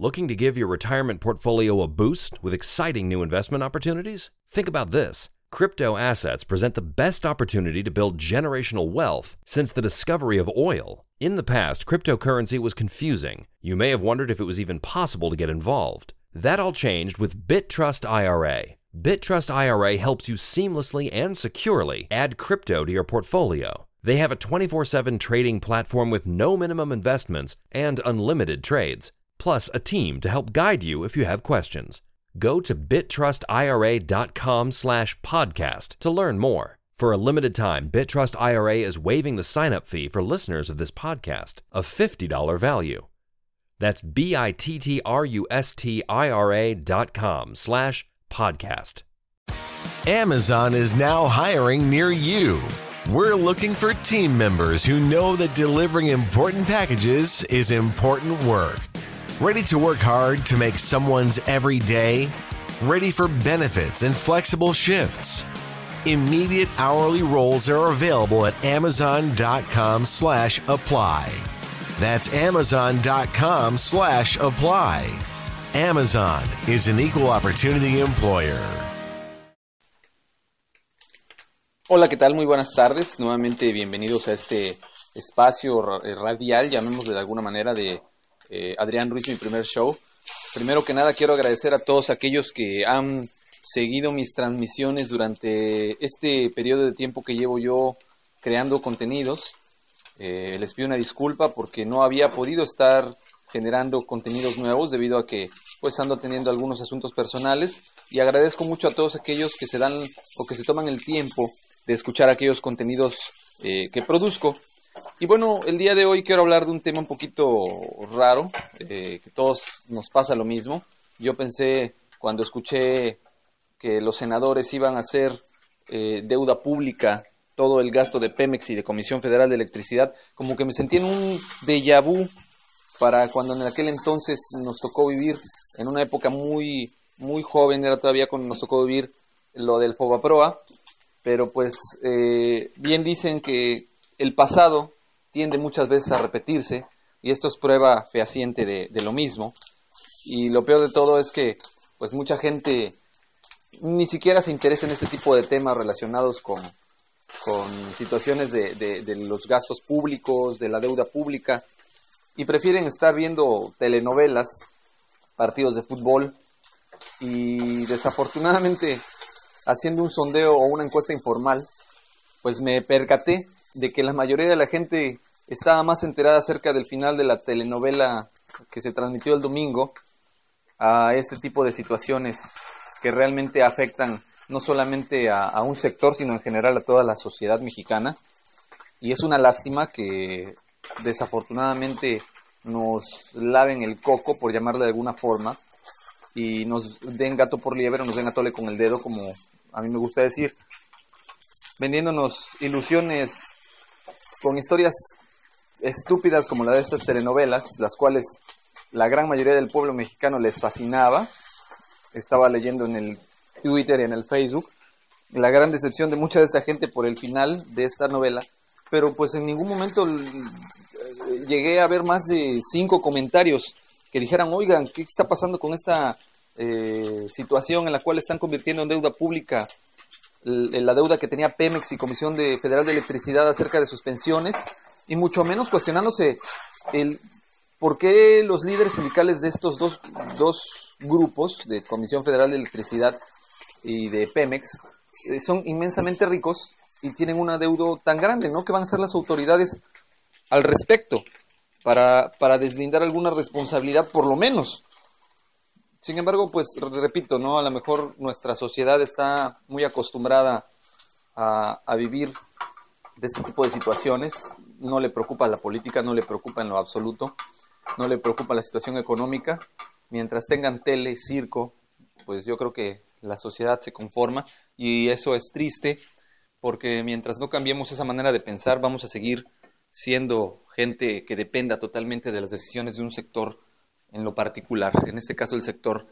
Looking to give your retirement portfolio a boost with exciting new investment opportunities? Think about this. Crypto assets present the best opportunity to build generational wealth since the discovery of oil. In the past, cryptocurrency was confusing. You may have wondered if it was even possible to get involved. That all changed with BitTrust IRA. BitTrust IRA helps you seamlessly and securely add crypto to your portfolio. They have a 24 7 trading platform with no minimum investments and unlimited trades plus a team to help guide you if you have questions. Go to bittrustira.com slash podcast to learn more. For a limited time, Bittrust IRA is waiving the sign-up fee for listeners of this podcast, a $50 value. That's B-I-T-T-R-U-S-T-I-R-A dot com slash podcast. Amazon is now hiring near you. We're looking for team members who know that delivering important packages is important work. Ready to work hard to make someone's every day? Ready for benefits and flexible shifts? Immediate hourly roles are available at amazon.com slash apply. That's amazon.com slash apply. Amazon is an equal opportunity employer. Hola, ¿qué tal? Muy buenas tardes. Nuevamente bienvenidos a este espacio radial, llamémosle de alguna manera, de eh, Adrián Ruiz, mi primer show. Primero que nada quiero agradecer a todos aquellos que han seguido mis transmisiones durante este periodo de tiempo que llevo yo creando contenidos. Eh, les pido una disculpa porque no había podido estar generando contenidos nuevos debido a que pues ando teniendo algunos asuntos personales y agradezco mucho a todos aquellos que se dan o que se toman el tiempo de escuchar aquellos contenidos eh, que produzco. Y bueno, el día de hoy quiero hablar de un tema un poquito raro, eh, que todos nos pasa lo mismo. Yo pensé cuando escuché que los senadores iban a hacer eh, deuda pública todo el gasto de Pemex y de Comisión Federal de Electricidad, como que me sentí en un déjà vu para cuando en aquel entonces nos tocó vivir en una época muy muy joven, era todavía cuando nos tocó vivir lo del Fobaproa, pero pues eh, bien dicen que el pasado tiende muchas veces a repetirse y esto es prueba fehaciente de, lo mismo. Y lo peor de todo es que pues mucha gente ni siquiera se interesa en este tipo de temas relacionados con, con situaciones de, de, los gastos públicos, de la deuda pública, y prefieren estar viendo telenovelas, partidos de fútbol, y desafortunadamente haciendo un sondeo o una encuesta informal, pues me percaté de que la mayoría de la gente estaba más enterada acerca del final de la telenovela que se transmitió el domingo a este tipo de situaciones que realmente afectan no solamente a, un sector, sino en general a toda la sociedad mexicana. Y es una lástima que desafortunadamente nos laven el coco, por llamarlo de alguna forma, y nos den gato por liebre, nos den atole con el dedo, como a mí me gusta decir, vendiéndonos ilusiones con historias estúpidas como la de estas telenovelas, las cuales la gran mayoría del pueblo mexicano les fascinaba. Estaba leyendo en el Twitter y en el Facebook la gran decepción de mucha de esta gente por el final de esta novela, pero pues en ningún momento eh, llegué a ver más de cinco comentarios que dijeran, oigan, ¿qué está pasando con esta eh, situación en la cual están convirtiendo en deuda pública la deuda que tenía Pemex y Comisión de Federal de Electricidad acerca de sus pensiones, y mucho menos cuestionándose el por qué los líderes sindicales de estos dos, dos grupos, de Comisión Federal de Electricidad y de Pemex, eh, son inmensamente ricos y tienen una deuda tan grande, ¿no? Que van a ser las autoridades al respecto para, para deslindar alguna responsabilidad, por lo menos. Sin embargo, pues repito, ¿no? A lo mejor nuestra sociedad está muy acostumbrada a, vivir de este tipo de situaciones. No le preocupa la política, no le preocupa en lo absoluto, no le preocupa la situación económica mientras tengan tele, circo, pues yo creo que la sociedad se conforma y eso es triste porque mientras no cambiemos esa manera de pensar vamos a seguir siendo gente que dependa totalmente de las decisiones de un sector en lo particular, en este caso el sector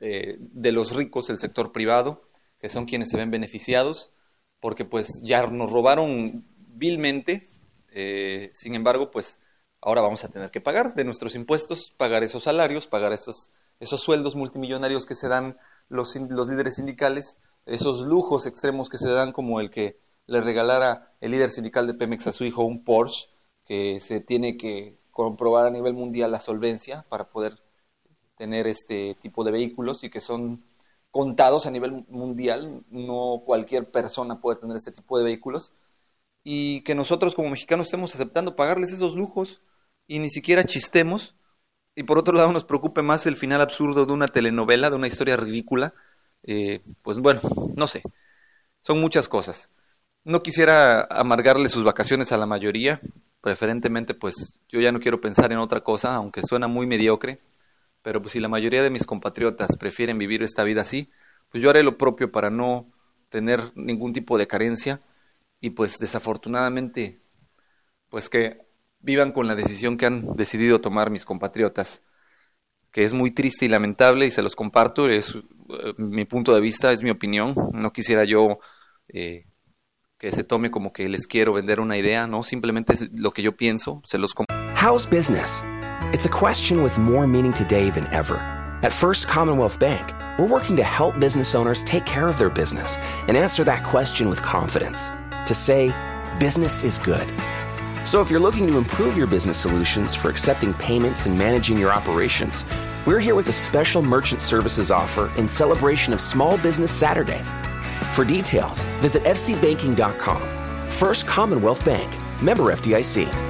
eh, de los ricos, el sector privado, que son quienes se ven beneficiados, porque pues ya nos robaron vilmente, eh, sin embargo, pues ahora vamos a tener que pagar de nuestros impuestos, pagar esos salarios, pagar esos, esos sueldos multimillonarios que se dan los, los líderes sindicales, esos lujos extremos que se dan como el que le regalara el líder sindical de Pemex a su hijo un Porsche, que se tiene que comprobar a nivel mundial la solvencia para poder tener este tipo de vehículos y que son contados a nivel mundial, no cualquier persona puede tener este tipo de vehículos, y que nosotros como mexicanos estemos aceptando pagarles esos lujos y ni siquiera chistemos, y por otro lado nos preocupe más el final absurdo de una telenovela, de una historia ridícula, eh, pues bueno, no sé, son muchas cosas. No quisiera amargarle sus vacaciones a la mayoría, preferentemente pues yo ya no quiero pensar en otra cosa, aunque suena muy mediocre, pero pues si la mayoría de mis compatriotas prefieren vivir esta vida así, pues yo haré lo propio para no tener ningún tipo de carencia y pues desafortunadamente pues que vivan con la decisión que han decidido tomar mis compatriotas, que es muy triste y lamentable y se los comparto, es eh, mi punto de vista, es mi opinión, no quisiera yo eh, que se tome como que les quiero vender una idea, no, simplemente es lo que yo pienso, se los How's business? It's a question with more meaning today than ever. At First Commonwealth Bank, we're working to help business owners take care of their business and answer that question with confidence. To say, business is good. So if you're looking to improve your business solutions for accepting payments and managing your operations, we're here with a special merchant services offer in celebration of Small Business Saturday. For details, visit fcbanking.com. First Commonwealth Bank, member FDIC.